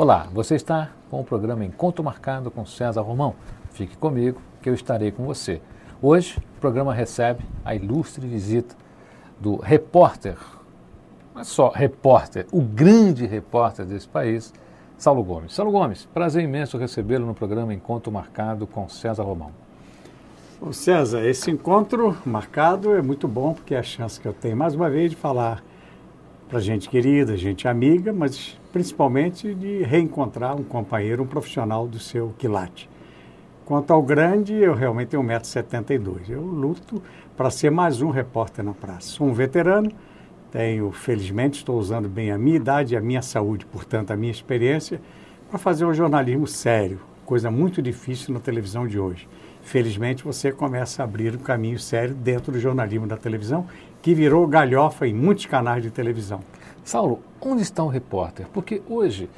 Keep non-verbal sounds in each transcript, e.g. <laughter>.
Olá, você está com o programa Encontro Marcado com César Romão. Fique comigo que eu estarei com você. Hoje o programa recebe a ilustre visita do repórter, não é só repórter, o grande repórter desse país, Saulo Gomes. Saulo Gomes, prazer imenso recebê-lo no programa Encontro Marcado com César Romão. Ô César, esse encontro marcado é muito bom porque é a chance que eu tenho mais uma vez de falar para gente querida, gente amiga, mas principalmente de reencontrar um companheiro, um profissional do seu quilate. Quanto ao grande, eu realmente tenho 1,72m. Eu luto para ser mais um repórter na praça. Sou um veterano, tenho, felizmente, estou usando bem a minha idade a minha saúde, portanto, a minha experiência, para fazer um jornalismo sério, coisa muito difícil na televisão de hoje. Felizmente, você começa a abrir um caminho sério dentro do jornalismo da televisão que virou galhofa em muitos canais de televisão. Saulo, onde está o repórter? Porque hoje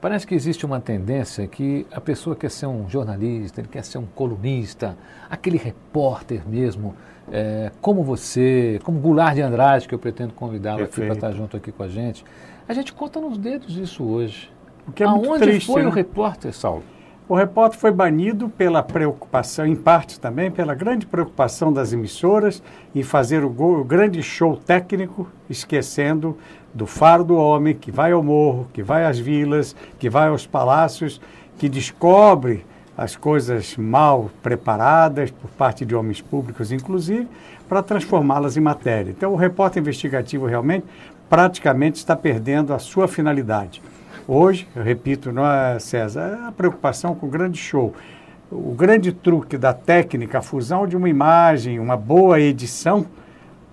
parece que existe uma tendência que a pessoa quer ser um jornalista, ele quer ser um colunista, aquele repórter mesmo, é, como você, como Goulart de Andrade, que eu pretendo convidá-lo aqui para estar junto aqui com a gente. A gente conta nos dedos isso hoje. O que é Aonde triste, foi né? o repórter, Saulo? O repórter foi banido pela preocupação, em parte também, pela grande preocupação das emissoras em fazer o, o, grande show técnico, esquecendo do faro do homem que vai ao morro, que vai às vilas, que vai aos palácios, que descobre as coisas mal preparadas por parte de homens públicos, inclusive, para transformá-las em matéria. Então, o repórter investigativo realmente praticamente está perdendo a sua finalidade. Hoje, eu repito, não é, César, é a preocupação com o grande show. O grande truque da técnica, a fusão de uma imagem, uma boa edição,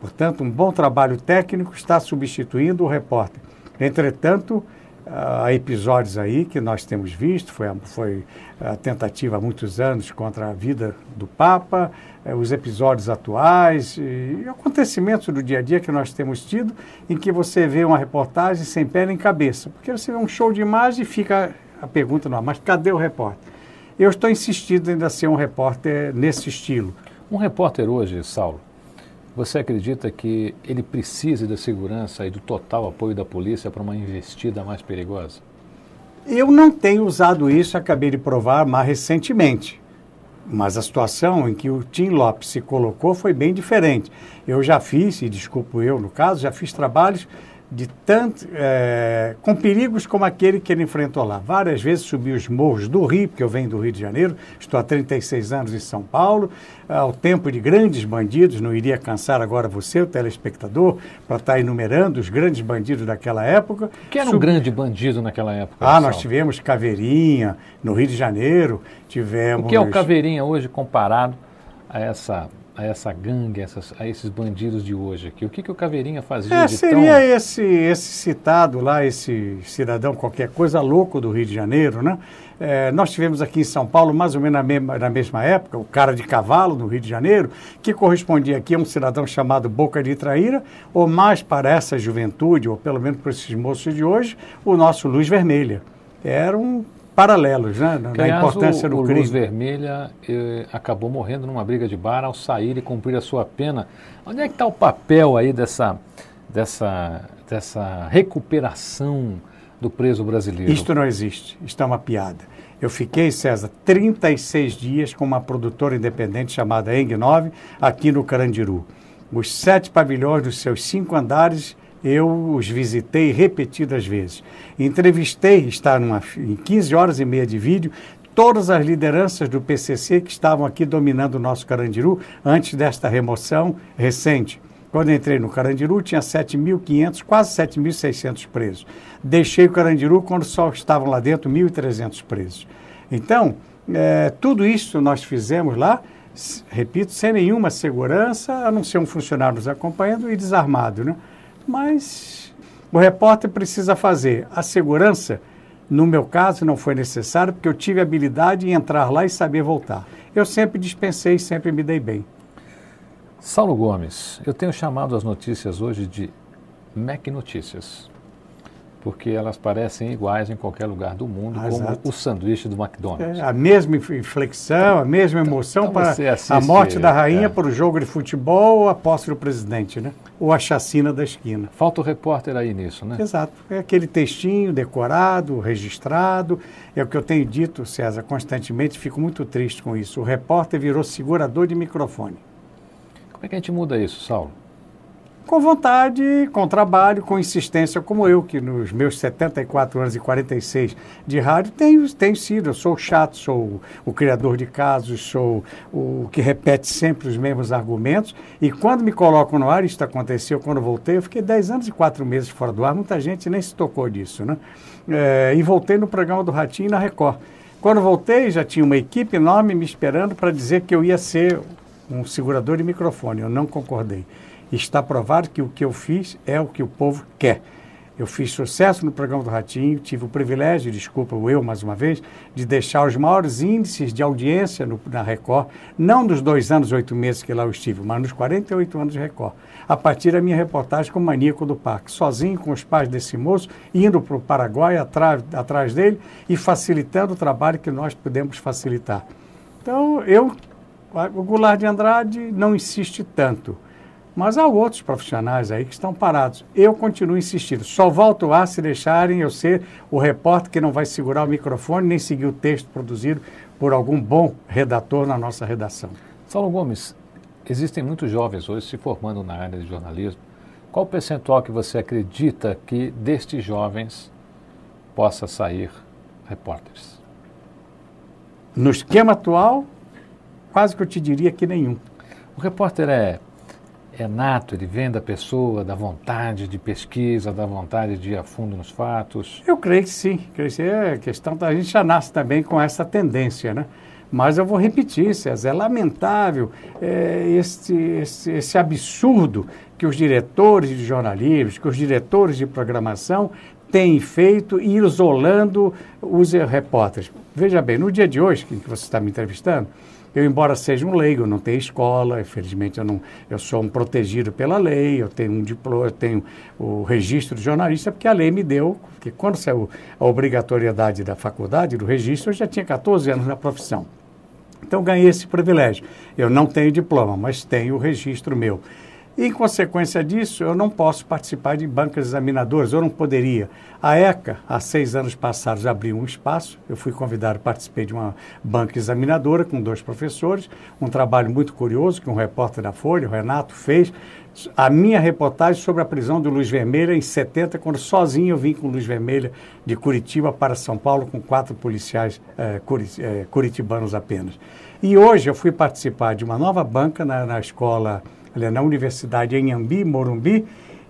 portanto, um bom trabalho técnico, está substituindo o repórter. Entretanto, há episódios aí que nós temos visto, foi a, foi a tentativa há muitos anos contra a vida do Papa, eh, os episódios atuais e, e acontecimentos do dia a dia que nós temos tido, em que você vê uma reportagem sem pé nem cabeça, porque você vê um show de imagem e fica a pergunta no ar, mas cadê o repórter? Eu estou insistindo em ainda ser um repórter nesse estilo. Um repórter hoje, Saulo, você acredita que ele precisa da segurança e do total apoio da polícia para uma investida mais perigosa? Eu não tenho usado isso, acabei de provar mais recentemente. Mas a situação em que o Tim Lopes se colocou foi bem diferente. Eu já fiz, e desculpo eu no caso, já fiz trabalhos de tanto, é, com perigos como aquele que ele enfrentou lá. Várias vezes subi os morros do Rio, porque eu venho do Rio de Janeiro, estou há 36 anos em São Paulo, ao tempo de grandes bandidos, não iria cansar agora você, o telespectador, para estar enumerando os grandes bandidos daquela época. Que era um Sub... grande bandido naquela época? Ah, nós tivemos Caveirinha, no Rio de Janeiro, tivemos... O que é o Caveirinha hoje comparado a essa a essa gangue, essas, a esses bandidos de hoje aqui? O que, que o Caveirinha fazia é, de seria tão... esse, esse citado lá, esse cidadão qualquer coisa louco do Rio de Janeiro, né? É, nós tivemos aqui em São Paulo, mais ou menos na mesma, na mesma época, o cara de cavalo no Rio de Janeiro, que correspondia aqui a um cidadão chamado Boca de Traíra, ou mais para essa juventude, ou pelo menos para esses moços de hoje, o nosso Luz Vermelha. Era um paralelos, né? Na, aliás, importância o, do o crime. Luz Vermelha eh, acabou morrendo numa briga de bar ao sair e cumprir a sua pena. Onde é que está o papel aí dessa, dessa, dessa recuperação do preso brasileiro? Isto não existe. Isto é uma piada. Eu fiquei, César, 36 dias com uma produtora independente chamada Eng 9, aqui no Carandiru. Os sete pavilhões dos seus cinco andares eu os visitei repetidas vezes. Entrevistei, está numa, em 15 horas e meia de vídeo, todas as lideranças do PCC que estavam aqui dominando o nosso Carandiru antes desta remoção recente. Quando entrei no Carandiru, tinha 7.500, quase 7.600 presos. Deixei o Carandiru quando só estavam lá dentro 1.300 presos. Então, é, tudo isso nós fizemos lá, repito, sem nenhuma segurança, a não ser um funcionário nos acompanhando e desarmado, né? Mas o repórter precisa fazer. A segurança, no meu caso, não foi necessário, porque eu tive habilidade em entrar lá e saber voltar. Eu sempre dispensei, sempre me dei bem. Saulo Gomes, eu tenho chamado as notícias hoje de Mac Notícias. Porque elas parecem iguais em qualquer lugar do mundo, ah, como exato. o sanduíche do McDonald's. É, a mesma inflexão, a mesma então, emoção então, para assiste, a morte da rainha é. para o jogo de futebol, a posse do presidente, né? Ou a chacina da esquina. Falta o repórter aí nisso, né? Exato. É aquele textinho decorado, registrado. É o que eu tenho dito, César, constantemente, fico muito triste com isso. O repórter virou segurador de microfone. Como é que a gente muda isso, Saulo? Com vontade, com trabalho, com insistência, como eu, que nos meus 74 anos e 46 de rádio tenho, tenho sido. Eu sou chato, sou o, criador de casos, sou o que repete sempre os mesmos argumentos. E quando me colocam no ar, isso aconteceu quando voltei, eu fiquei 10 anos e 4 meses fora do ar, muita gente nem se tocou disso, né? É, e voltei no programa do Ratinho na Record. Quando voltei, já tinha uma equipe enorme me esperando para dizer que eu ia ser um segurador de microfone. Eu não concordei. Está provado que o que eu fiz é o que o povo quer. Eu fiz sucesso no programa do Ratinho, tive o privilégio, desculpa eu mais uma vez, de deixar os maiores índices de audiência no, na Record, não dos dois anos e oito meses que lá eu estive, mas nos 48 anos de Record, a partir da minha reportagem com o Maníaco do Parque, sozinho com os pais desse moço, indo para o Paraguai atrás, atrás dele e facilitando o trabalho que nós podemos facilitar. Então, eu, o Goulart de Andrade não insiste tanto. Mas há outros profissionais aí que estão parados. Eu continuo insistindo. Só volto a se deixarem eu ser o repórter que não vai segurar o microfone nem seguir o texto produzido por algum bom redator na nossa redação. Saulo Gomes, existem muitos jovens hoje se formando na área de jornalismo. Qual o percentual que você acredita que destes jovens possa sair repórteres? No esquema atual, quase que eu te diria que nenhum. O repórter é é nato, ele vem da pessoa, da vontade de pesquisa, da vontade de ir a fundo nos fatos? Eu creio que sim. Creio que é questão da gente já nasce também com essa tendência, né? Mas eu vou repetir, César, é lamentável é, esse, esse, esse absurdo que os diretores de jornalismo, que os diretores de programação têm feito isolando os repórteres. Veja bem, no dia de hoje, que você está me entrevistando, eu, embora seja um leigo, não tenho escola, infelizmente eu, não, eu sou um protegido pela lei, eu tenho um diploma, eu tenho o registro de jornalista, porque a lei me deu, que quando saiu a obrigatoriedade da faculdade, do registro, eu já tinha 14 anos na profissão. Então ganhei esse privilégio. Eu não tenho diploma, mas tenho o registro meu. Em consequência disso, eu não posso participar de bancas examinadoras, eu não poderia. A ECA, há seis anos passados, abriu um espaço, eu fui convidado, participei de uma banca examinadora com dois professores, um trabalho muito curioso que um repórter da Folha, o Renato, fez, a minha reportagem sobre a prisão do Luiz Vermelha em 70, quando sozinho eu vim com o Luiz Vermelha de Curitiba para São Paulo com quatro policiais eh, eh, curitibanos apenas. E hoje eu fui participar de uma nova banca na, na escola na Universidade em Ambi, Morumbi,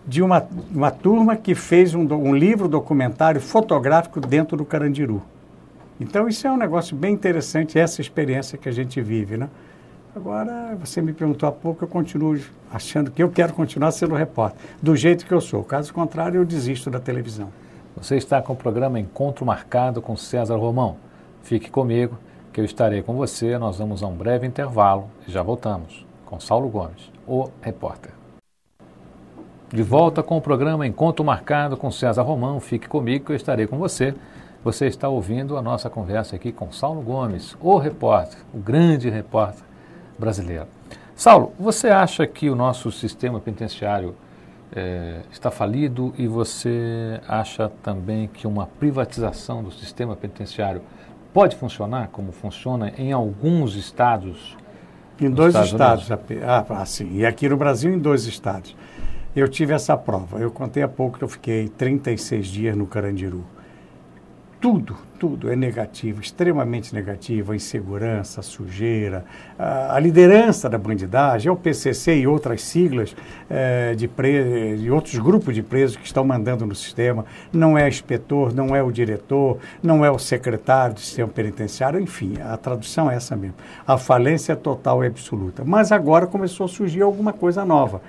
de uma, uma turma que fez um, um livro documentário fotográfico dentro do Carandiru. Então, isso é um negócio bem interessante, essa experiência que a gente vive, né? Agora, você me perguntou há pouco, eu continuo achando que eu quero continuar sendo repórter, do jeito que eu sou. Caso contrário, eu desisto da televisão. Você está com o programa Encontro Marcado com César Romão. Fique comigo, que eu estarei com você. Nós vamos a um breve intervalo e já voltamos com Saulo Gomes, o repórter. De volta com o programa Encontro Marcado com César Romão. Fique comigo que eu estarei com você. Você está ouvindo a nossa conversa aqui com Saulo Gomes, o repórter, o grande repórter brasileiro. Saulo, você acha que o nosso sistema penitenciário é, está falido e você acha também que uma privatização do sistema penitenciário pode funcionar como funciona em alguns estados em dois Estados. estados. Ah, ah, sim. E aqui no Brasil, em dois estados. Eu tive essa prova. Eu contei há pouco que eu fiquei 36 dias no Carandiru tudo, tudo é negativo, extremamente negativo, a insegurança, a sujeira, a, a liderança da bandidagem, é o PCC e outras siglas é, de, pre, de outros grupos de presos que estão mandando no sistema, não é inspetor, não é o diretor, não é o secretário do sistema penitenciário, enfim, a tradução é essa mesmo. A falência total e absoluta. Mas agora começou a surgir alguma coisa nova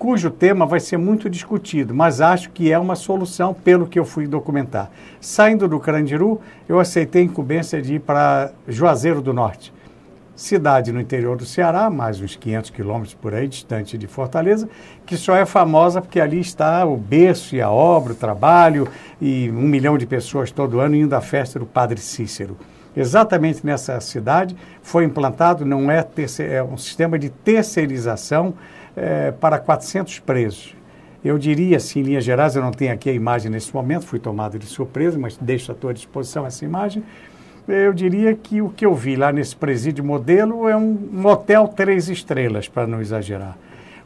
cujo tema vai ser muito discutido, mas acho que é uma solução pelo que eu fui documentar. Saindo do Carandiru, eu aceitei a incumbência de ir para Juazeiro do Norte. cidade no interior do Ceará, mais uns 500 quilômetros por aí, distante de Fortaleza, que só é famosa porque ali está o berço e a obra, o trabalho, e um milhão de pessoas todo ano indo à festa do Padre Cícero. Exatamente nessa cidade foi implantado, não é, é um sistema de terceirização é, para 400 presos. Eu diria, assim, em linhas gerais, eu não tenho aqui a imagem nesse momento, fui tomado de surpresa, mas deixo à tua disposição essa imagem. Eu diria que o que eu vi lá nesse presídio modelo é um, hotel três estrelas, para não exagerar.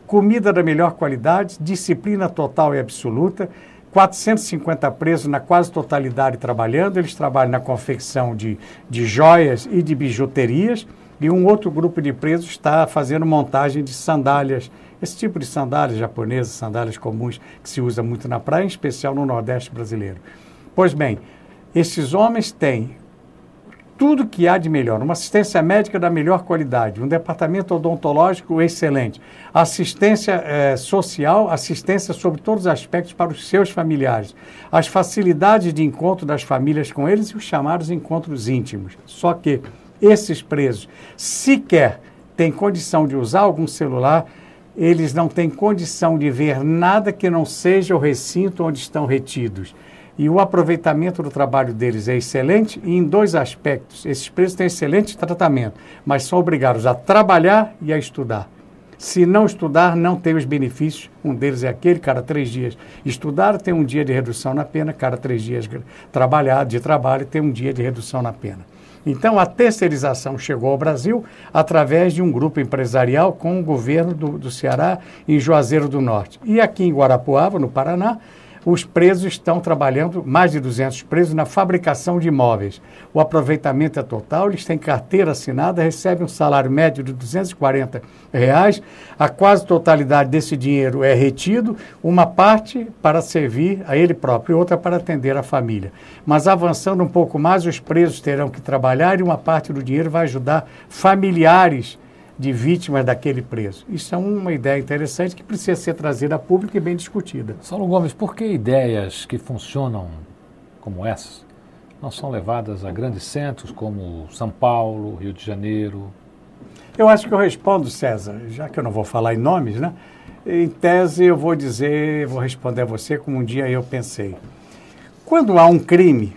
Comida da melhor qualidade, disciplina total e absoluta, 450 presos na quase totalidade trabalhando, eles trabalham na confecção de, de joias e de bijuterias, e um outro grupo de presos está fazendo montagem de sandálias, esse tipo de sandálias japonesas, sandálias comuns que se usa muito na praia, em especial no Nordeste brasileiro. Pois bem, esses homens têm tudo que há de melhor, uma assistência médica da melhor qualidade, um departamento odontológico excelente, assistência eh, social, assistência sobre todos os aspectos para os seus familiares, as facilidades de encontro das famílias com eles e os chamados encontros íntimos. Só que esses presos sequer têm condição de usar algum celular, eles não têm condição de ver nada que não seja o recinto onde estão retidos e o aproveitamento do trabalho deles é excelente e em dois aspectos. Esses presos têm excelente tratamento, mas são obrigados a trabalhar e a estudar. Se não estudar, não tem os benefícios. Um deles é aquele, cada três dias estudar, tem um dia de redução na pena, cada três dias trabalhar, de trabalho, tem um dia de redução na pena. Então, a terceirização chegou ao Brasil através de um grupo empresarial com o governo do, do Ceará em Juazeiro do Norte. E aqui em Guarapuava, no Paraná, os presos estão trabalhando, mais de 200 presos, na fabricação de imóveis. O aproveitamento é total, eles têm carteira assinada, recebem um salário médio de 240 reais. A quase totalidade desse dinheiro é retido, uma parte para servir a ele próprio outra para atender a família. Mas avançando um pouco mais, os presos terão que trabalhar e uma parte do dinheiro vai ajudar familiares de vítimas daquele preso. Isso é uma ideia interessante que precisa ser trazida a público e bem discutida. Saulo Gomes, por que ideias que funcionam como essas não são levadas a grandes centros como São Paulo, Rio de Janeiro? Eu acho que eu respondo, César, já que eu não vou falar em nomes, né? Em tese, eu vou dizer, vou responder a você como um dia eu pensei. Quando há um crime,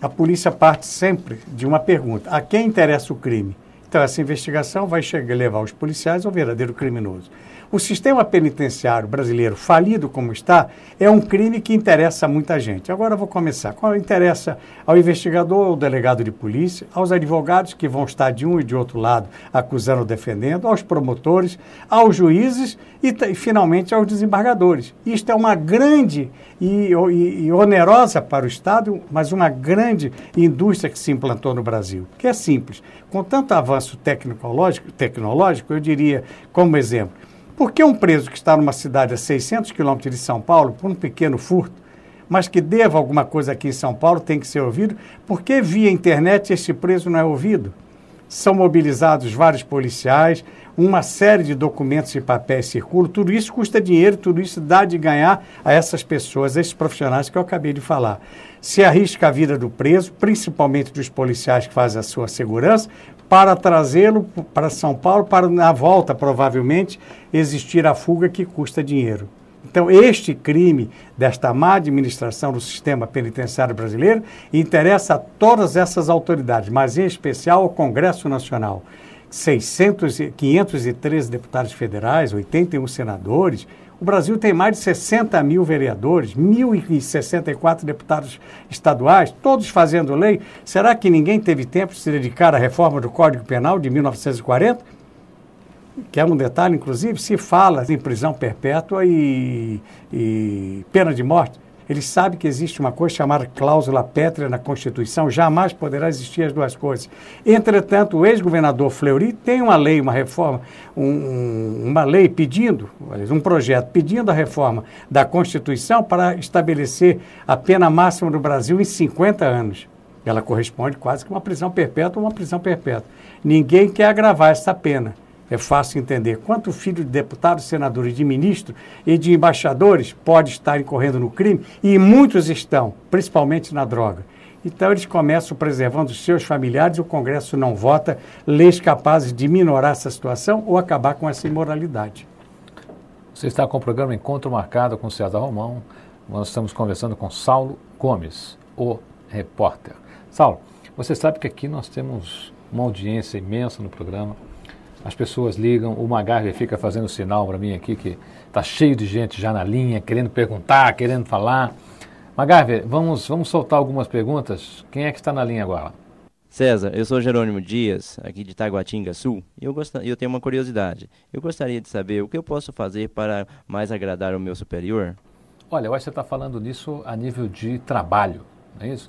a polícia parte sempre de uma pergunta: a quem interessa o crime? Então, essa investigação vai chegar, levar os policiais ao verdadeiro criminoso. O sistema penitenciário brasileiro, falido como está, é um crime que interessa a muita gente. Agora vou começar. Qual interessa ao investigador, ao delegado de polícia, aos advogados que vão estar de um e de outro lado acusando ou defendendo, aos promotores, aos juízes e, e finalmente aos desembargadores. Isto é uma grande e, e, e onerosa para o Estado, mas uma grande indústria que se implantou no Brasil, que é simples. Com tanto avanço tecnológico, tecnológico eu diria, como exemplo, por que um preso que está numa cidade a 600 quilômetros de São Paulo, por um pequeno furto, mas que deva alguma coisa aqui em São Paulo, tem que ser ouvido? Por que via internet esse preso não é ouvido? São mobilizados vários policiais, uma série de documentos e papéis circulam, tudo isso custa dinheiro, tudo isso dá de ganhar a essas pessoas, a esses profissionais que eu acabei de falar. Se arrisca a vida do preso, principalmente dos policiais que fazem a sua segurança, para trazê-lo para São Paulo, para na volta, provavelmente, existir a fuga que custa dinheiro. Então, este crime desta má administração do sistema penitenciário brasileiro interessa a todas essas autoridades, mas em especial ao Congresso Nacional. 600, 513 deputados federais, 81 senadores, o Brasil tem mais de 60 mil vereadores, 1.064 deputados estaduais, todos fazendo lei. Será que ninguém teve tempo de se dedicar à reforma do Código Penal de 1940? Que é um detalhe, inclusive, se fala em prisão perpétua e, e pena de morte. Ele sabe que existe uma coisa chamada cláusula pétrea na Constituição, jamais poderá existir as duas coisas. Entretanto, o ex-governador Fleury tem uma lei, uma reforma, um, uma lei pedindo, um projeto pedindo a reforma da Constituição para estabelecer a pena máxima no Brasil em 50 anos. Ela corresponde quase que uma prisão perpétua ou uma prisão perpétua. Ninguém quer agravar essa pena é fácil entender. Quanto filho de deputados, senadores, de ministros e de embaixadores pode estar incorrendo no crime? E muitos estão, principalmente na droga. Então eles começam preservando os seus familiares, o Congresso não vota leis capazes de minorar essa situação ou acabar com essa imoralidade. Você está com o programa Encontro Marcado com César Romão. Nós estamos conversando com Saulo Gomes, o repórter. Saulo, você sabe que aqui nós temos uma audiência imensa no programa. As pessoas ligam, o Magarve fica fazendo sinal para mim aqui que está cheio de gente já na linha, querendo perguntar, querendo falar. Magarve, vamos, vamos soltar algumas perguntas. Quem é que está na linha agora? César, eu sou Jerônimo Dias, aqui de Taguatinga Sul, e eu, gost... eu tenho uma curiosidade. Eu gostaria de saber o que eu posso fazer para mais agradar o meu superior? Olha, eu acho que você está falando nisso a nível de trabalho, não é isso?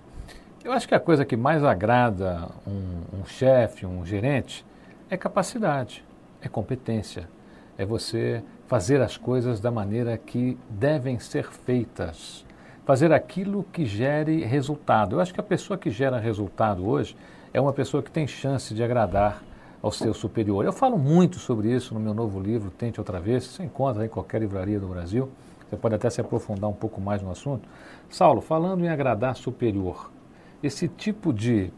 Eu acho que a coisa que mais agrada um, um chefe, um gerente, é capacidade, é competência, é você fazer as coisas da maneira que devem ser feitas, fazer aquilo que gere resultado. Eu acho que a pessoa que gera resultado hoje é uma pessoa que tem chance de agradar ao seu superior. Eu falo muito sobre isso no meu novo livro, Tente Outra Vez, você encontra em qualquer livraria do Brasil, você pode até se aprofundar um pouco mais no assunto. Saulo, falando em agradar superior, esse tipo de,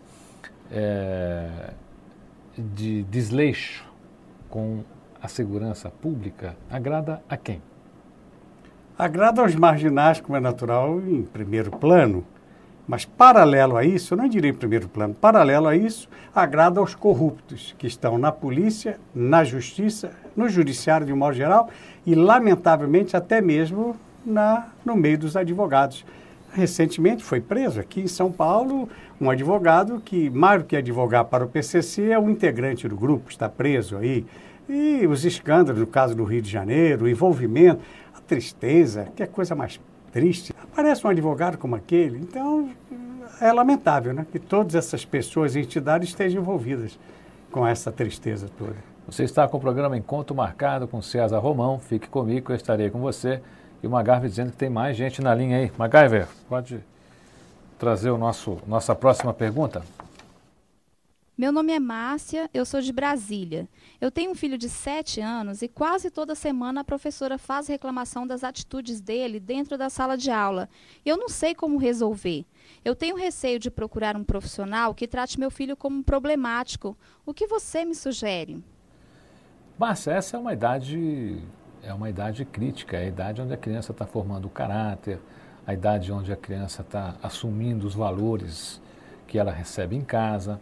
é, de desleixo com a segurança pública agrada a quem? Agrada aos marginais, como é natural, em primeiro plano. Mas, paralelo a isso, eu não diria em primeiro plano, paralelo a isso, agrada aos corruptos que estão na polícia, na justiça, no judiciário de um modo geral e, lamentavelmente, até mesmo na, no meio dos advogados. Recentemente foi preso aqui em São Paulo um advogado que, mais do que advogar para o PCC, é um integrante do grupo, está preso aí. E os escândalos, no caso do Rio de Janeiro, o envolvimento, a tristeza, que é coisa mais triste. Aparece um advogado como aquele, então é lamentável né, que todas essas pessoas e entidades estejam envolvidas com essa tristeza toda. Você está com o programa Encontro Marcado com César Romão. Fique comigo, eu estarei com você. E o MacGyver dizendo que tem mais gente na linha aí. MacGyver, pode trazer o nosso, nossa próxima pergunta? Meu nome é Márcia, eu sou de Brasília. Eu tenho um filho de 7 anos e quase toda semana a professora faz reclamação das atitudes dele dentro da sala de aula. Eu não sei como resolver. Eu tenho receio de procurar um profissional que trate meu filho como problemático. O que você me sugere? Márcia, essa é uma idade é uma idade crítica, é a idade onde a criança está formando o caráter, a idade onde a criança está assumindo os valores que ela recebe em casa.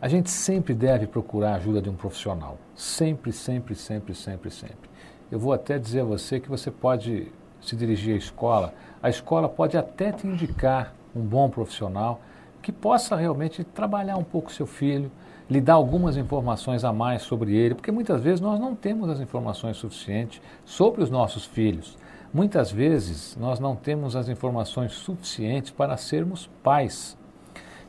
A gente sempre deve procurar a ajuda de um profissional. Sempre, sempre, sempre, sempre, sempre. Eu vou até dizer a você que você pode se dirigir à escola. A escola pode até te indicar um bom profissional que possa realmente trabalhar um pouco seu filho, lhe dar algumas informações a mais sobre ele, porque muitas vezes nós não temos as informações suficientes sobre os nossos filhos. Muitas vezes nós não temos as informações suficientes para sermos pais.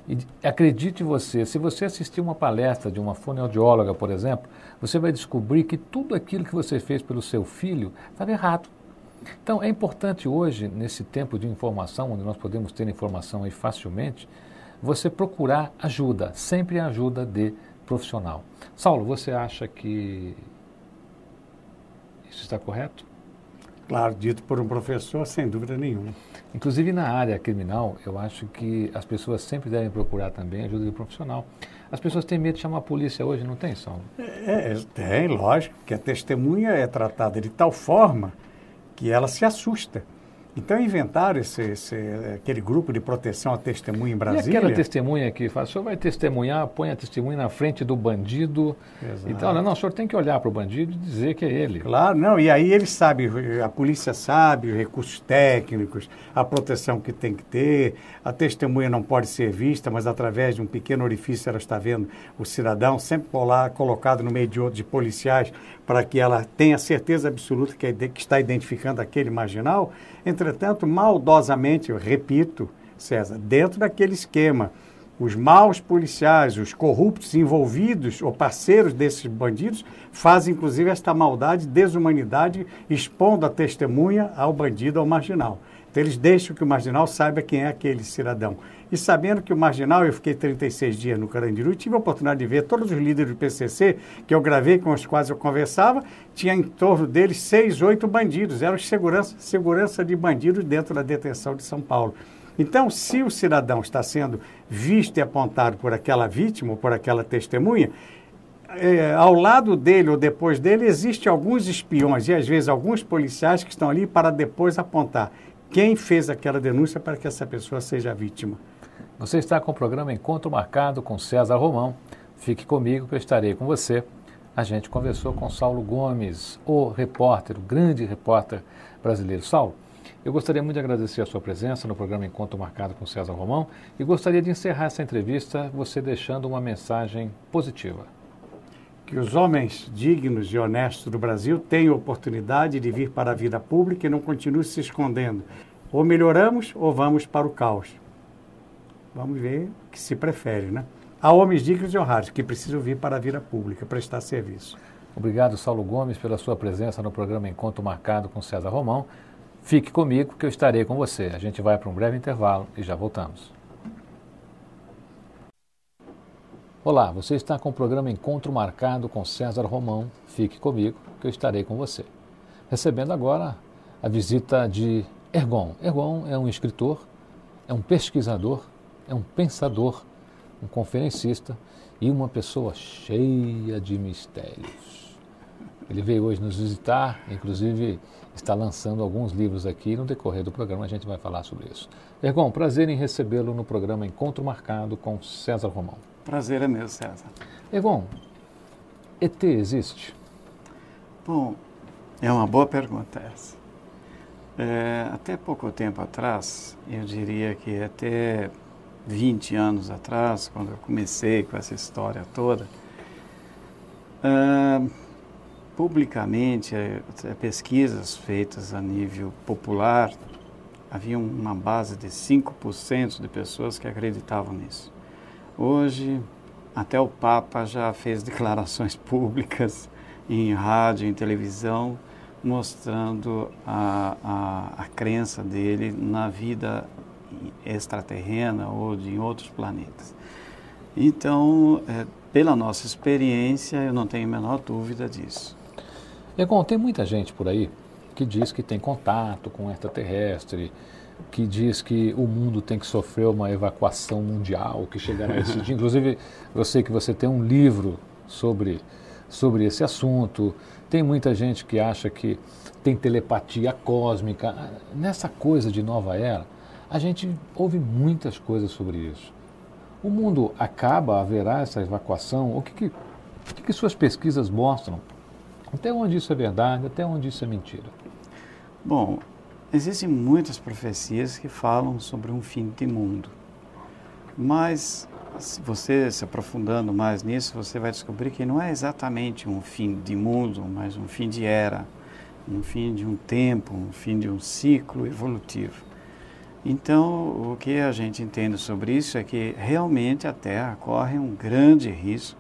E acredite você, se você assistir uma palestra de uma fonoaudióloga, por exemplo, você vai descobrir que tudo aquilo que você fez pelo seu filho estava errado. Então é importante hoje, nesse tempo de informação, onde nós podemos ter informação aí facilmente, você procurar ajuda, sempre a ajuda de profissional. Saulo, você acha que isso está correto? Claro, dito por um professor, sem dúvida nenhuma. Inclusive na área criminal, eu acho que as pessoas sempre devem procurar também ajuda de profissional. As pessoas têm medo de chamar a polícia hoje, não tem, Saulo? É, é, tem, lógico, que a testemunha é tratada de tal forma que ela se assusta. Então inventaram esse, esse, aquele grupo de proteção à testemunha em Brasília. E aquela testemunha que fala, o senhor vai testemunhar, põe a testemunha na frente do bandido. Exato. Então, não, o senhor tem que olhar para o bandido e dizer que é ele. Claro, não, e aí ele sabe, a polícia sabe os recursos técnicos, a proteção que tem que ter, a testemunha não pode ser vista, mas através de um pequeno orifício ela está vendo o cidadão, sempre lá, colocado no meio de outros de policiais, para que ela tenha certeza absoluta que, é que está identificando aquele marginal. Entretanto, maldosamente, eu repito, César, dentro daquele esquema, os maus policiais, os corruptos envolvidos ou parceiros desses bandidos fazem inclusive esta maldade, desumanidade, expondo a testemunha ao bandido, ao marginal. Então eles deixam que o marginal saiba quem é aquele cidadão. E sabendo que o marginal, eu fiquei 36 dias no Carandiru tive a oportunidade de ver todos os líderes do PCC que eu gravei, com os quais eu conversava, tinha em torno deles seis, oito bandidos, eram segurança, segurança de bandidos dentro da detenção de São Paulo. Então, se o cidadão está sendo visto e apontado por aquela vítima ou por aquela testemunha, é, ao lado dele ou depois dele existem alguns espiões e às vezes alguns policiais que estão ali para depois apontar quem fez aquela denúncia para que essa pessoa seja vítima. Você está com o programa Encontro Marcado com César Romão. Fique comigo que eu estarei com você. A gente conversou com Saulo Gomes, o repórter, o grande repórter brasileiro. Saulo, eu gostaria muito de agradecer a sua presença no programa Encontro Marcado com César Romão e gostaria de encerrar essa entrevista você deixando uma mensagem positiva. Que os homens dignos e honestos do Brasil tenham oportunidade de vir para a vida pública e não continuem se escondendo. Ou melhoramos ou vamos para o caos. Vamos ver o que se prefere, né? Há homens dignos e honrados que precisam vir para a vida pública, prestar serviço. Obrigado, Saulo Gomes, pela sua presença no programa Encontro Marcado com César Romão. Fique comigo que eu estarei com você. A gente vai para um breve intervalo e já voltamos. Olá, você está com o programa Encontro Marcado com César Romão. Fique comigo que eu estarei com você. Recebendo agora a visita de Ergon. Ergon é um escritor, é um pesquisador, é um pensador, um conferencista e uma pessoa cheia de mistérios. Ele veio hoje nos visitar, inclusive está lançando alguns livros aqui. No decorrer do programa a gente vai falar sobre isso. Ergon, prazer em recebê-lo no programa Encontro Marcado com César Romão. Prazer é meu, César. Ergon, ET existe? Bom, é uma boa pergunta essa. É, até pouco tempo atrás, eu diria que até 20 anos atrás, quando eu comecei com essa história toda, uh, publicamente, é, é, pesquisas feitas a nível popular, havia uma base de 5% de pessoas que acreditavam nisso. Hoje, até o Papa já fez <laughs> declarações públicas em rádio, em televisão, mostrando a, a, a crença dele na vida extraterrena ou de outros planetas. Então, é, pela nossa experiência, eu não tenho a menor dúvida disso. Egon, tem muita gente por aí que diz que tem contato com extraterrestre, que diz que o mundo tem que sofrer uma evacuação mundial, que chegará esse <laughs> dia. Inclusive, eu sei que você tem um livro sobre, sobre esse assunto. Tem muita gente que acha que tem telepatia cósmica. Nessa coisa de nova era, a gente ouve muitas coisas sobre isso. O mundo acaba, haverá essa evacuação? O que, que, o que, que suas pesquisas mostram até onde isso é verdade, até onde isso é mentira? Bom, existem muitas profecias que falam sobre um fim de mundo. Mas, se você se aprofundando mais nisso, você vai descobrir que não é exatamente um fim de mundo, mas um fim de era, um fim de um tempo, um fim de um ciclo evolutivo. Então, o que a gente entende sobre isso é que realmente a Terra corre um grande risco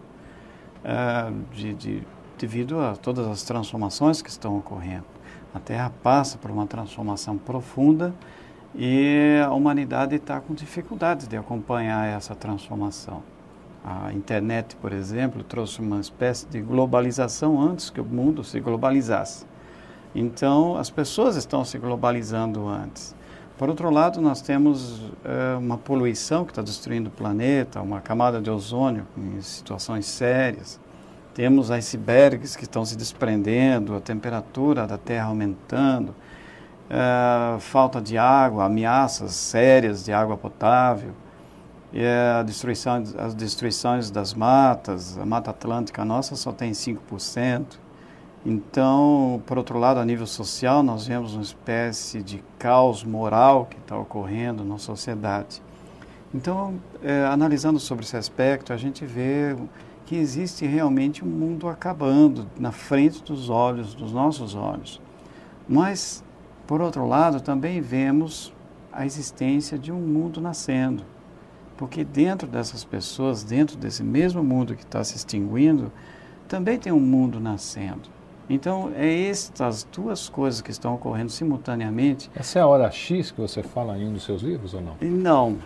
uh, de, de devido a todas as transformações que estão ocorrendo. A Terra passa por uma transformação profunda e a humanidade está com dificuldades de acompanhar essa transformação. A internet, por exemplo, trouxe uma espécie de globalização antes que o mundo se globalizasse. Então, as pessoas estão se globalizando antes. Por outro lado, nós temos é, uma poluição que está destruindo o planeta, uma camada de ozônio em situações sérias. Temos icebergs que estão se desprendendo, a temperatura da Terra aumentando, é, falta de água, ameaças sérias de água potável, é, a destruição, as destruições das matas, a Mata Atlântica nossa só tem 5%. Então, por outro lado, a nível social, nós vemos uma espécie de caos moral que está ocorrendo na sociedade. Então, é, analisando sobre esse aspecto, a gente vê que existe realmente um mundo acabando na frente dos olhos, dos nossos olhos. Mas, por outro lado, também vemos a existência de um mundo nascendo. Porque dentro dessas pessoas, dentro desse mesmo mundo que está se extinguindo, também tem um mundo nascendo. Então, é estas duas coisas que estão ocorrendo simultaneamente. Essa é a hora X que você fala em um dos seus livros ou não? Não.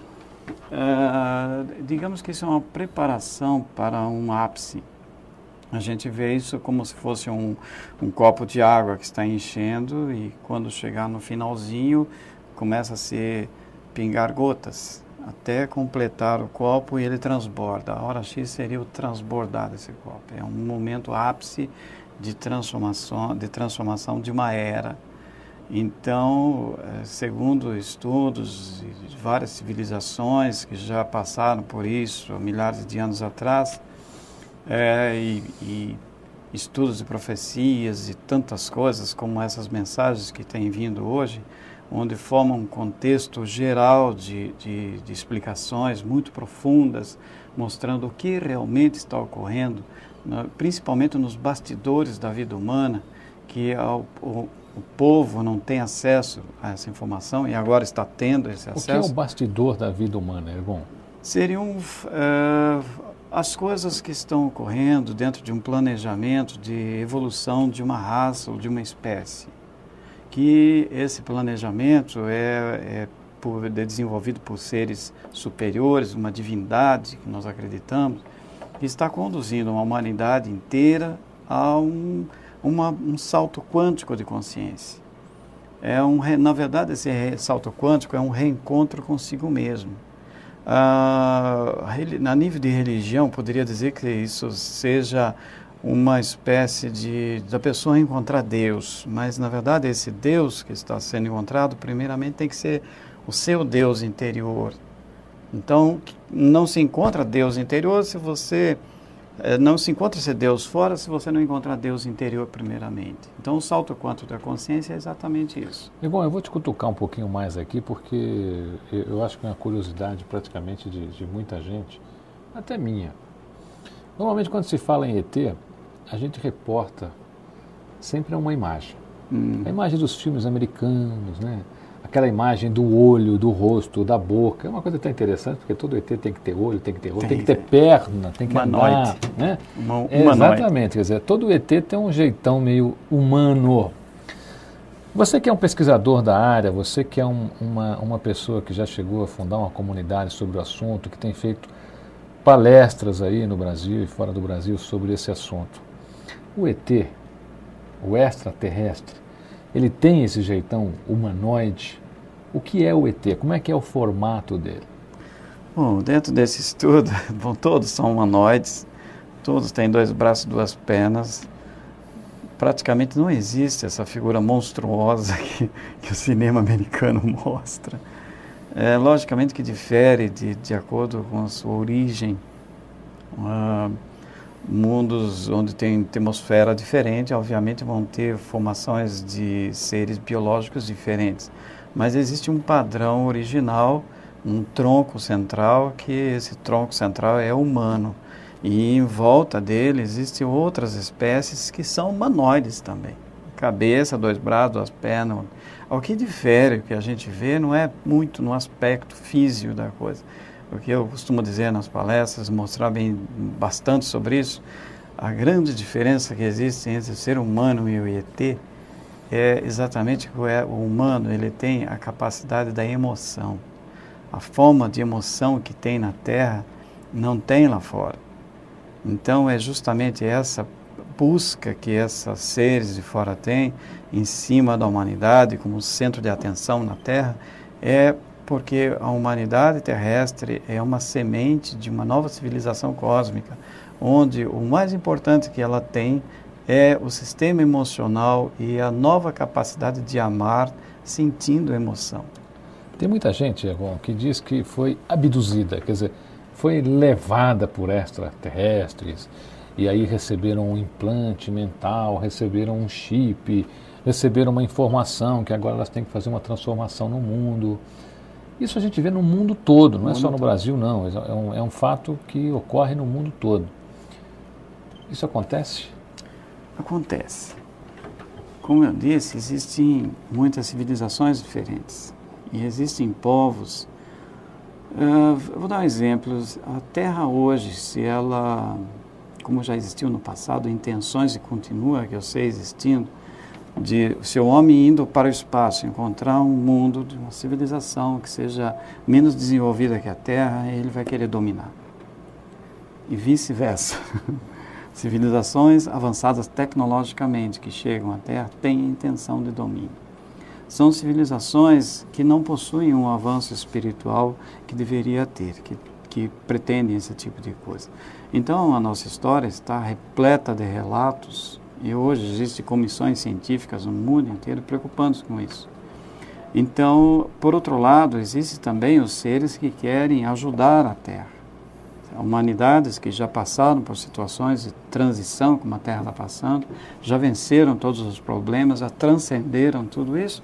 Uh, digamos que isso é uma preparação para um ápice. A gente vê isso como se fosse um, um copo de água que está enchendo e quando chegar no finalzinho começa a ser pingar gotas até completar o copo e ele transborda. A hora X seria o transbordar desse copo. É um momento ápice de transformação, de transformação de uma era. Então, eh, segundo estudos de várias civilizações que já passaram por isso milhares de anos atrás, é, e, e estudos de profecias e tantas coisas como essas mensagens que têm vindo hoje, onde formam um contexto geral de, de, de, explicações muito profundas, mostrando o que realmente está ocorrendo, principalmente nos bastidores da vida humana, que ao, o, o, povo não tem acesso a essa informação e agora está tendo esse acesso. O que é o bastidor da vida humana, Ergon? Seriam uh, as coisas que estão ocorrendo dentro de um planejamento de evolução de uma raça ou de uma espécie que esse planejamento é, é, por, é desenvolvido por seres superiores, uma divindade que nós acreditamos, que está conduzindo uma humanidade inteira a um, uma, um salto quântico de consciência. É um, na verdade, esse salto quântico é um reencontro consigo mesmo. Ah, a nível de religião, poderia dizer que isso seja uma espécie de da pessoa encontrar Deus, mas na verdade esse Deus que está sendo encontrado, primeiramente tem que ser o seu Deus interior. Então, não se encontra Deus interior se você não se encontra esse Deus fora se você não encontrar Deus interior primeiramente. Então, o salto quanto da consciência é exatamente isso. E bom, eu vou te cutucar um pouquinho mais aqui, porque eu acho que é uma curiosidade praticamente de, de muita gente, até minha. Normalmente, quando se fala em ET, a gente reporta sempre uma imagem. Hum. A imagem dos filmes americanos, né? Aquela imagem do olho, do rosto, da boca. É uma coisa até interessante, porque todo ET tem que ter olho, tem que ter rosto, tem, tem que ter perna, tem que humanoide. andar. Né? Uma, é, exatamente, quer dizer, todo ET tem um jeitão meio humano. Você que é um pesquisador da área, você que é um, uma, uma pessoa que já chegou a fundar uma comunidade sobre o assunto, que tem feito palestras aí no Brasil e fora do Brasil sobre esse assunto. O ET, o extraterrestre, ele tem esse jeitão humanoide. O que é o ET? Como é que é o formato dele? Bom, dentro desse estudo, <laughs> bom, todos são humanoides, todos têm dois braços, duas pernas. Praticamente não existe essa figura monstruosa <laughs> que, que o cinema americano <laughs> mostra. É, logicamente que difere de, de acordo com a sua origem. Uh, mundos onde tem atmosfera diferente, obviamente vão ter formações de seres biológicos diferentes. Mas existe um padrão original, um tronco central, que esse tronco central é humano. E em volta dele existem outras espécies que são humanoides também. Cabeça, dois braços, duas pernas. O que difere, o que a gente vê, não é muito no aspecto físico da coisa o que eu costumo dizer nas palestras, mostrar bem bastante sobre isso, a grande diferença que existe entre o ser humano e o ET é exatamente que o humano ele tem a capacidade da emoção. A forma de emoção que tem na Terra não tem lá fora. Então é justamente essa busca que esses seres de fora têm em cima da humanidade como centro de atenção na Terra é porque a humanidade terrestre é uma semente de uma nova civilização cósmica, onde o mais importante que ela tem é o sistema emocional e a nova capacidade de amar sentindo emoção. Tem muita gente, Egon, que diz que foi abduzida, quer dizer, foi levada por extraterrestres e aí receberam um implante mental, receberam um chip, receberam uma informação que agora elas têm que fazer uma transformação no mundo. Isso a gente vê no mundo todo, não é só no Brasil, não. É um, é um fato que ocorre no mundo todo. Isso acontece? Acontece. Como eu disse, existem muitas civilizações diferentes. E existem povos. Uh, eu vou dar um exemplo. A Terra hoje, se ela, como já existiu no passado, intenções e continua, que eu sei existindo, de se o homem indo para o espaço encontrar um mundo de uma civilização que seja menos desenvolvida que a Terra, ele vai querer dominar. E vice-versa. <laughs> Civilizações avançadas tecnologicamente que chegam à Terra têm intenção de domínio. são civilizações que não possuem um avanço espiritual que deveria ter, que, que pretendem esse tipo de coisa. Então, a nossa história está repleta de relatos e hoje existem comissões científicas no mundo inteiro preocupadas com isso. Então, por outro lado, existem também os seres que querem ajudar a Terra. Humanidades que já passaram por situações de transição, como a Terra está passando, já venceram todos os problemas, já transcenderam tudo isso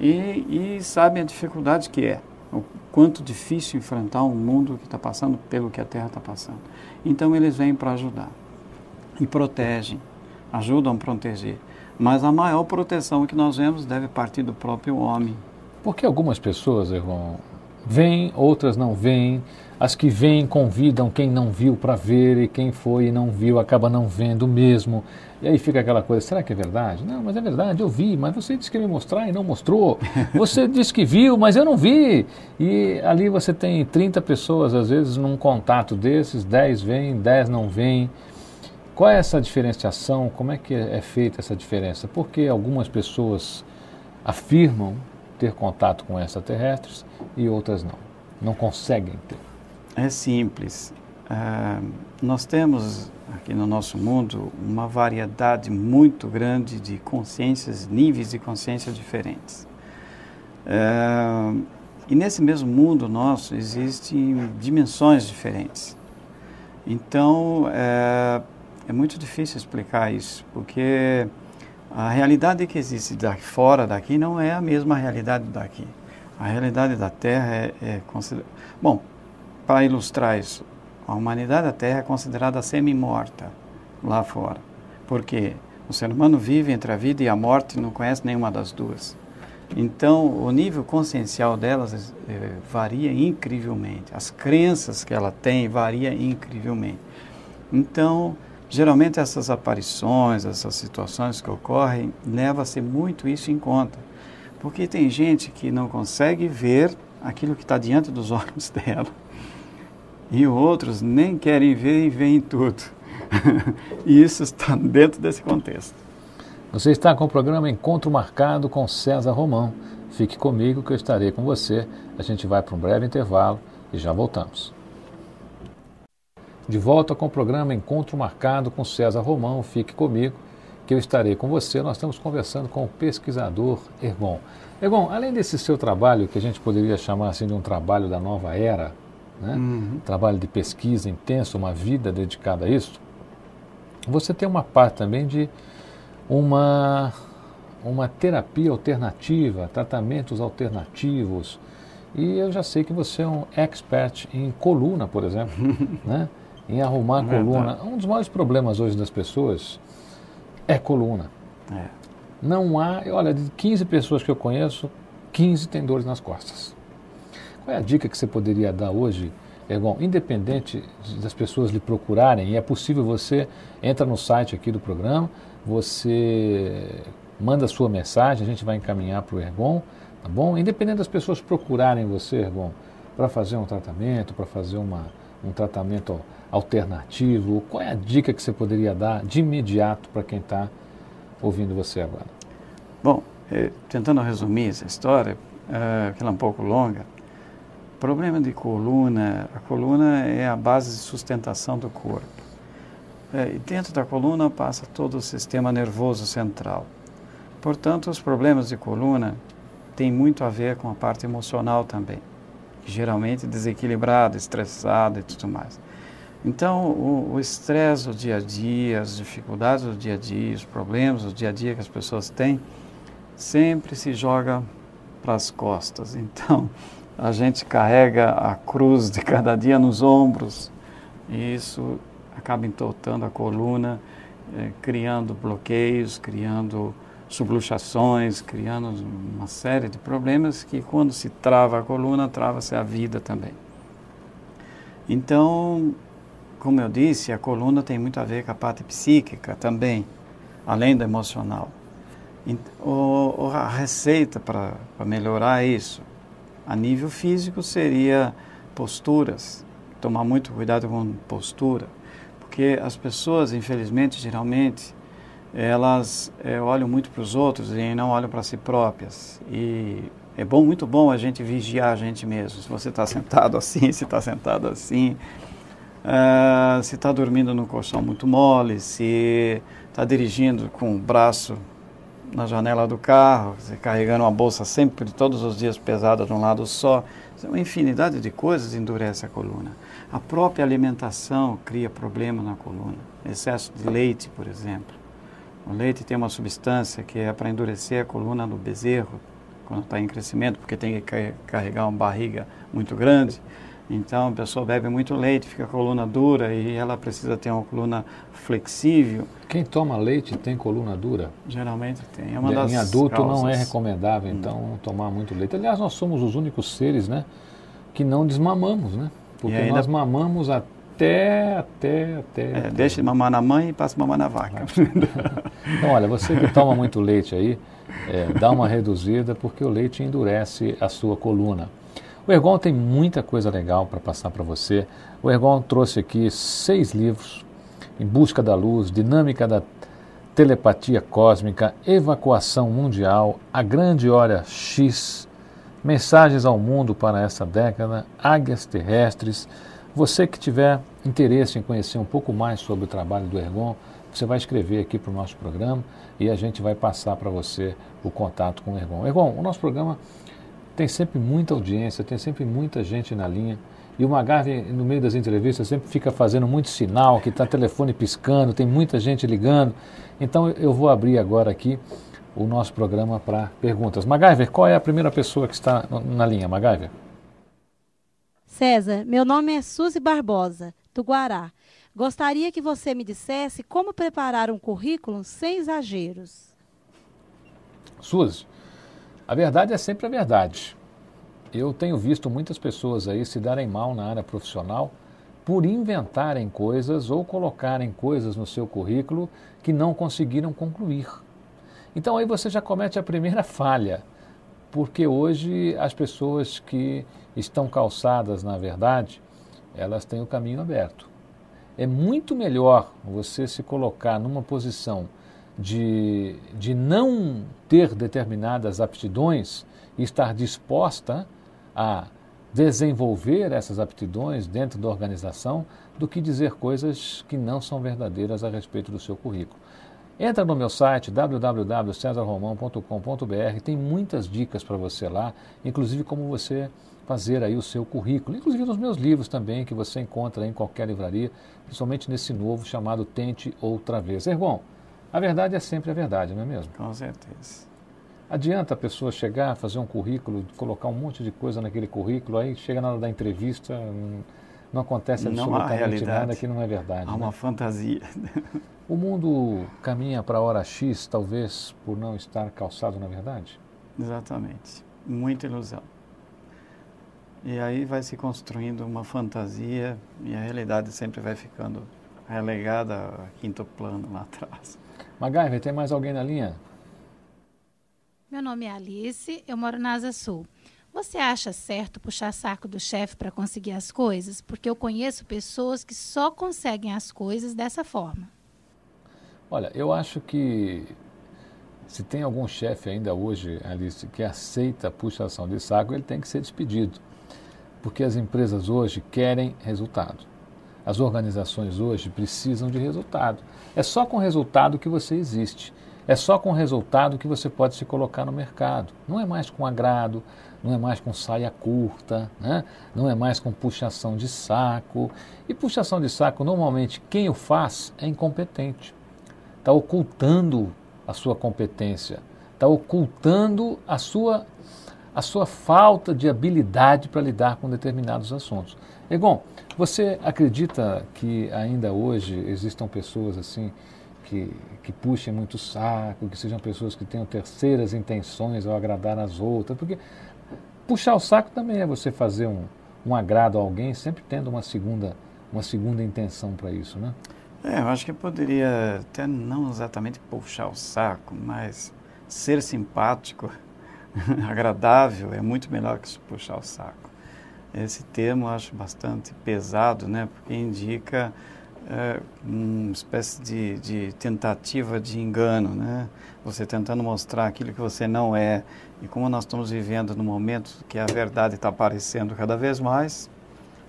e, e sabem a dificuldade que é, o quanto difícil enfrentar um mundo que está passando pelo que a Terra está passando. Então, eles vêm para ajudar e protegem, ajudam a proteger. Mas a maior proteção que nós vemos deve partir do próprio homem. Porque algumas pessoas, irmão, vêm, outras não vêm. As que vêm convidam quem não viu para ver e quem foi e não viu acaba não vendo mesmo. E aí fica aquela coisa, será que é verdade? Não, mas é verdade, eu vi, mas você disse que ia me mostrar e não mostrou. <laughs> Você disse que viu, mas eu não vi. E ali você tem 30 pessoas, às vezes, num contato desses, 10 vêm, 10 não vêm. Qual é essa diferenciação? Como é que é feita essa diferença? Porque algumas pessoas afirmam ter contato com extraterrestres e outras não. Não conseguem ter. É simples. Uh, nós temos aqui no nosso mundo uma variedade muito grande de consciências, níveis de consciência diferentes. Uh, e nesse mesmo mundo nosso existem dimensões diferentes. Então, uh, é muito difícil explicar isso, porque a realidade que existe daqui, fora daqui não é a mesma realidade daqui. A realidade da Terra é, é considerada. Bom, para ilustrar isso, a humanidade da Terra é considerada semi-morta lá fora. Porque o ser humano vive entre a vida e a morte e não conhece nenhuma das duas. Então, o nível consciencial delas é, varia incrivelmente. As crenças que ela tem varia incrivelmente. Então, Geralmente essas aparições, essas situações que ocorrem, leva-se muito isso em conta. Porque tem gente que não consegue ver aquilo que está diante dos <laughs> olhos dela. E outros nem querem ver e veem tudo. <laughs> e isso está dentro desse contexto. Você está com o programa Encontro Marcado com César Romão. Fique comigo que eu estarei com você. A gente vai para um breve intervalo e já voltamos. De volta com o programa Encontro Marcado com César Romão. Fique comigo, que eu estarei com você. Nós estamos conversando com o pesquisador Ergon. Ergon, além desse seu trabalho, que a gente poderia chamar assim de um trabalho da nova era, né? Uhum. trabalho de pesquisa intenso, uma vida dedicada a isso, você tem uma parte também de uma, uma terapia alternativa, tratamentos alternativos. E eu já sei que você é um expert em coluna, por exemplo, <laughs> né? Em arrumar a coluna. Um dos maiores problemas hoje das pessoas é coluna. É. Não há, olha, de 15 pessoas que eu conheço, 15 têm dores nas costas. Qual é a dica que você poderia dar hoje, Ergon? Independente das pessoas lhe procurarem, e é possível você entra no site aqui do programa, você manda sua mensagem, a gente vai encaminhar para o Ergon, tá bom? Independente das pessoas procurarem você, Ergon, para fazer um tratamento, para fazer uma, um tratamento alternativo? Qual é a dica que você poderia dar de imediato para quem está ouvindo você agora? Bom, eh, tentando resumir essa história, eh, que ela é um pouco longa, problema de coluna, a coluna é a base de sustentação do corpo. Eh, e dentro da coluna passa todo o sistema nervoso central. Portanto, os problemas de coluna têm muito a ver com a parte emocional também, geralmente desequilibrada, estressada e tudo mais. Então, o estresse do dia a dia, as dificuldades do dia a dia, os problemas do dia a dia que as pessoas têm, sempre se joga para as costas. <laughs> Então, a gente carrega a cruz de cada dia nos ombros e isso acaba entortando a coluna, eh, criando bloqueios, criando subluxações, criando uma série de problemas que, quando se trava a coluna, trava-se a vida também. Então, como eu disse, a coluna tem muito a ver com a parte psíquica também, além do emocional. O, a receita para melhorar isso, a nível físico, seria posturas, tomar muito cuidado com postura, porque as pessoas, infelizmente, geralmente, elas é, olham muito para os outros e não olham para si próprias. E é bom, muito bom a gente vigiar a gente mesmo. Se você está <laughs> sentado assim, se está sentado assim, uh, se está dormindo no colchão muito mole, se está dirigindo com o braço na janela do carro, se carregando uma bolsa sempre, todos os dias pesada de um lado só. Uma infinidade de coisas endurece a coluna. A própria alimentação cria problema na coluna. Excesso de leite, por exemplo. O leite tem uma substância que é para endurecer a coluna do bezerro, quando está em crescimento, porque tem que carregar uma barriga muito grande. Então a pessoa bebe muito leite, fica a coluna dura e ela precisa ter uma coluna flexível. Quem toma leite tem coluna dura? Geralmente tem. É uma das em adulto causas. não é recomendável, então, não. tomar muito leite. Aliás, nós somos os únicos seres né, que não desmamamos, né? Porque ainda... nós mamamos até, até, até, é, até. Deixa de mamar na mãe e passa a mamar na vaca. <laughs> então, olha, você que toma muito leite aí, é, dá uma reduzida porque o leite endurece a sua coluna. O Ergon tem muita coisa legal para passar para você. O Ergon trouxe aqui seis livros: Em Busca da Luz, Dinâmica da Telepatia Cósmica, Evacuação Mundial, A Grande Hora X, Mensagens ao Mundo para essa década, Águias Terrestres. Você que tiver interesse em conhecer um pouco mais sobre o trabalho do Ergon, você vai escrever aqui para o nosso programa e a gente vai passar para você o contato com o Ergon. Ergon, o nosso programa tem sempre muita audiência, tem sempre muita gente na linha. E o Magave, no meio das entrevistas, sempre fica fazendo muito sinal, que está telefone piscando, tem muita gente ligando. Então eu vou abrir agora aqui o nosso programa para perguntas. MacGyver, qual é a primeira pessoa que está na linha, MacGyver? César, meu nome é Suzy Barbosa, do Guará. Gostaria que você me dissesse como preparar um currículo sem exageros. Suzy, a verdade é sempre a verdade. Eu tenho visto muitas pessoas aí se darem mal na área profissional por inventarem coisas ou colocarem coisas no seu currículo que não conseguiram concluir. Então aí você já comete a primeira <laughs> falha, porque hoje as pessoas que estão calçadas na verdade, elas têm o caminho aberto. É muito melhor você se colocar numa posição de, de não ter determinadas aptidões e estar disposta a desenvolver essas aptidões dentro da organização do que dizer coisas que não são verdadeiras a respeito do seu currículo. Entra no meu site www.cesarromão.com.br, tem muitas dicas para você lá, inclusive como você fazer aí o seu currículo, inclusive nos meus livros também, que você encontra em qualquer livraria, principalmente nesse novo chamado Tente Outra Vez. Ergon, a verdade é sempre a verdade, não é mesmo? Com certeza. Adianta a pessoa chegar, fazer um currículo, colocar um monte de coisa naquele currículo, aí chega na hora da entrevista, não acontece absolutamente nada que não é verdade. Há né? uma fantasia. <laughs> O mundo caminha para a hora X, talvez por não estar calçado na verdade? Exatamente. Muita ilusão. E aí vai se construindo uma fantasia e a realidade sempre vai ficando relegada a quinto plano lá <laughs> atrás. MacGyver, tem mais alguém na linha? Meu nome é Alice, eu moro na Asa Sul. Você acha certo puxar saco do chefe para conseguir as coisas? Porque eu conheço pessoas que só conseguem as coisas dessa forma. Olha, eu acho que se tem algum chefe ainda hoje, Alice, que aceita a puxação de saco, ele tem que ser despedido. Porque as empresas hoje querem resultado. As organizações hoje precisam de resultado. É só com resultado que você existe. É só com resultado que você pode se colocar no mercado. Não é mais com agrado, não é mais com saia curta, né? não é mais com puxação de saco. E puxação de saco, normalmente, quem o faz é incompetente. Está ocultando a sua competência, está ocultando a sua, a sua falta de habilidade para lidar com determinados assuntos. Egon, você acredita que ainda hoje existam pessoas assim que, que puxem muito saco, que sejam pessoas que tenham terceiras intenções ao agradar as outras? Porque puxar o saco também é você fazer um, um agrado a alguém, sempre tendo uma segunda, uma segunda intenção para isso, né? É, eu acho que poderia até não exatamente puxar o saco, mas ser simpático, <laughs> agradável, é muito melhor que puxar o saco. Esse termo eu acho bastante pesado, né? Porque indica é, uma espécie de, de tentativa de engano, né? Você tentando mostrar aquilo que você não é. E como nós estamos vivendo no momento que a verdade está aparecendo cada vez mais,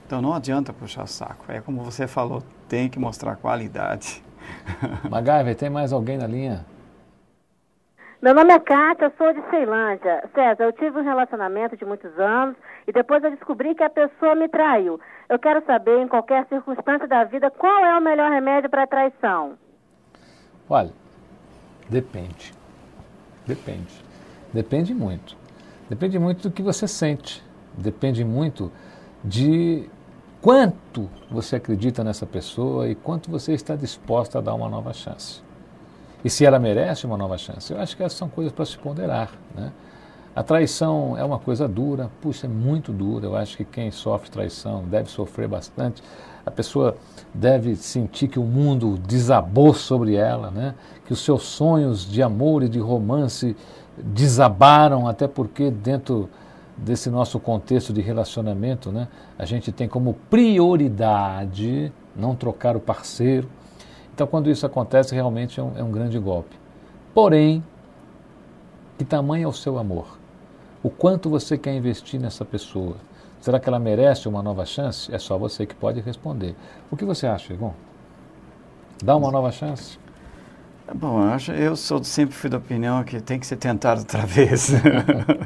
então não adianta puxar saco. É como você falou, tem que mostrar qualidade. <laughs> Magaiva, tem mais alguém na linha? Meu nome é Kátia, sou de Ceilândia. César, eu tive um relacionamento de muitos anos e depois eu descobri que a pessoa me traiu. Eu quero saber, em qualquer circunstância da vida, qual é o melhor remédio para traição? Olha, depende. Depende. Depende muito. Depende muito do que você sente. Depende muito de quanto você acredita nessa pessoa e quanto você está disposto a dar uma nova chance. E se ela merece uma nova chance. Eu acho que essas são coisas para se ponderar. Né? A traição é uma coisa dura, puxa, é muito dura. Eu acho que quem sofre traição deve sofrer bastante. A pessoa deve sentir que o mundo desabou sobre ela, né? que os seus sonhos de amor e de romance desabaram, até porque dentro desse nosso contexto de relacionamento, né, a gente tem como prioridade não trocar o parceiro. Então, quando isso acontece, realmente é um, é um grande golpe. Porém, que tamanho é o seu amor? O quanto você quer investir nessa pessoa? Será que ela merece uma nova chance? É só você que pode responder. O que você acha, Egon? Dá uma nova chance? Bom, eu, acho, eu sou, sempre fui da opinião que tem que ser tentado outra <laughs> vez.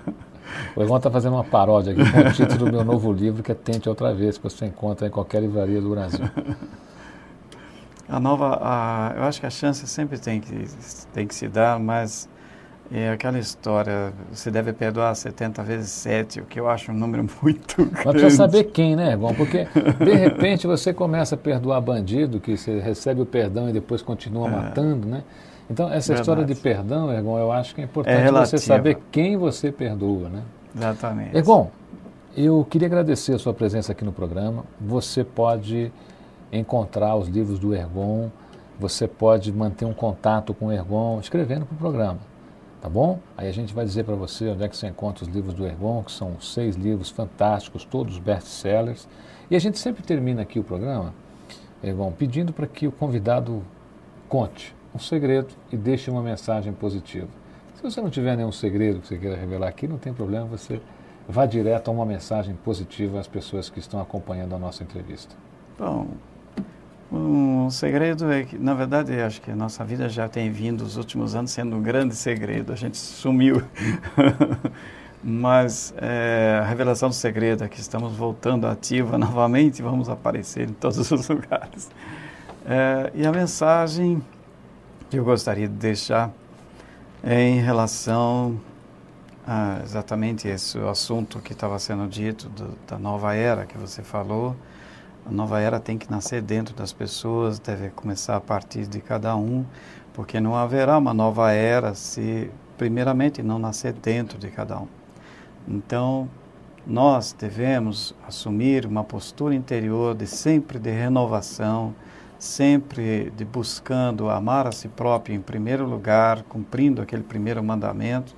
<laughs> o Egon está fazendo uma paródia aqui com o título do meu novo livro, que é Tente Outra Vez, que você encontra em qualquer livraria do Brasil. A nova, a, eu acho que a chance sempre tem que, tem que se dar, mas é aquela história, você deve perdoar 70 vezes 7, o que eu acho um número <laughs> muito grande. Mas precisa saber quem, né, Egon? Porque, de repente, você começa a perdoar bandido, que você recebe o perdão e depois continua é. matando, né? Então, essa Verdade. história de perdão, Egon, eu acho que é importante é você saber quem você perdoa, né? Exatamente. Egon, eu queria agradecer a sua presença aqui no programa. Você pode encontrar os livros do Ergon, você pode manter um contato com o Ergon escrevendo para o programa tá bom? Aí a gente vai dizer para você onde é que você encontra os livros do Ergon, que são seis livros fantásticos, todos best-sellers. E a gente sempre termina aqui o programa, Ergon, pedindo para que o convidado conte um segredo e deixe uma mensagem positiva. Se você não tiver nenhum segredo que você queira revelar aqui, não tem problema, você vá direto a uma mensagem positiva às pessoas que estão acompanhando a nossa entrevista. Bom, um segredo é que, na verdade, acho que a nossa vida já tem vindo os últimos anos sendo um grande segredo. A gente sumiu. <laughs> Mas é, a revelação do segredo é que estamos voltando ativa <laughs> novamente, vamos aparecer em todos os lugares. É, e a mensagem que eu gostaria de deixar é em relação a exatamente esse assunto que estava sendo dito do, da nova era que você falou a nova era tem que nascer dentro das pessoas, deve começar a partir de cada um, porque não haverá uma nova era se, primeiramente, não nascer dentro de cada um. Então, nós devemos assumir uma postura interior de sempre de renovação, sempre de buscando amar a si próprio em primeiro lugar, cumprindo aquele primeiro mandamento,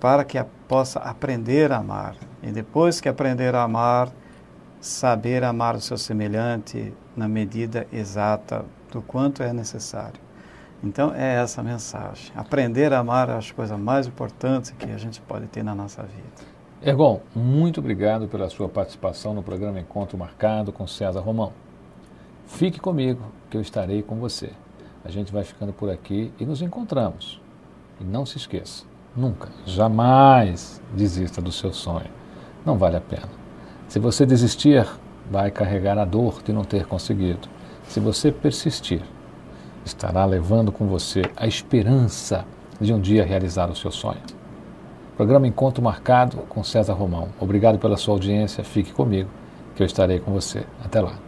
para que possa aprender a amar. E depois que aprender a amar, saber amar o seu semelhante na medida exata do quanto é necessário. Então é essa a mensagem. Aprender a amar é a coisa mais importante que a gente pode ter na nossa vida. Ergon, muito obrigado pela sua participação no programa Encontro Marcado com César Romão. Fique comigo, que eu estarei com você. A gente vai ficando por aqui e nos encontramos. E não se esqueça, nunca, jamais desista do seu sonho. Não vale a pena. Se você desistir, vai carregar a dor de não ter conseguido. Se você persistir, estará levando com você a esperança de um dia realizar o seu sonho. Programa Encontro Marcado com César Romão. Obrigado pela sua audiência. Fique comigo, que eu estarei com você. Até lá.